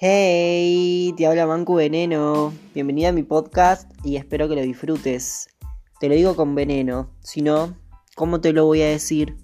Hey, te habla Mancu Veneno. Bienvenida a mi podcast y espero que lo disfrutes. Te lo digo con veneno, si no, ¿cómo te lo voy a decir?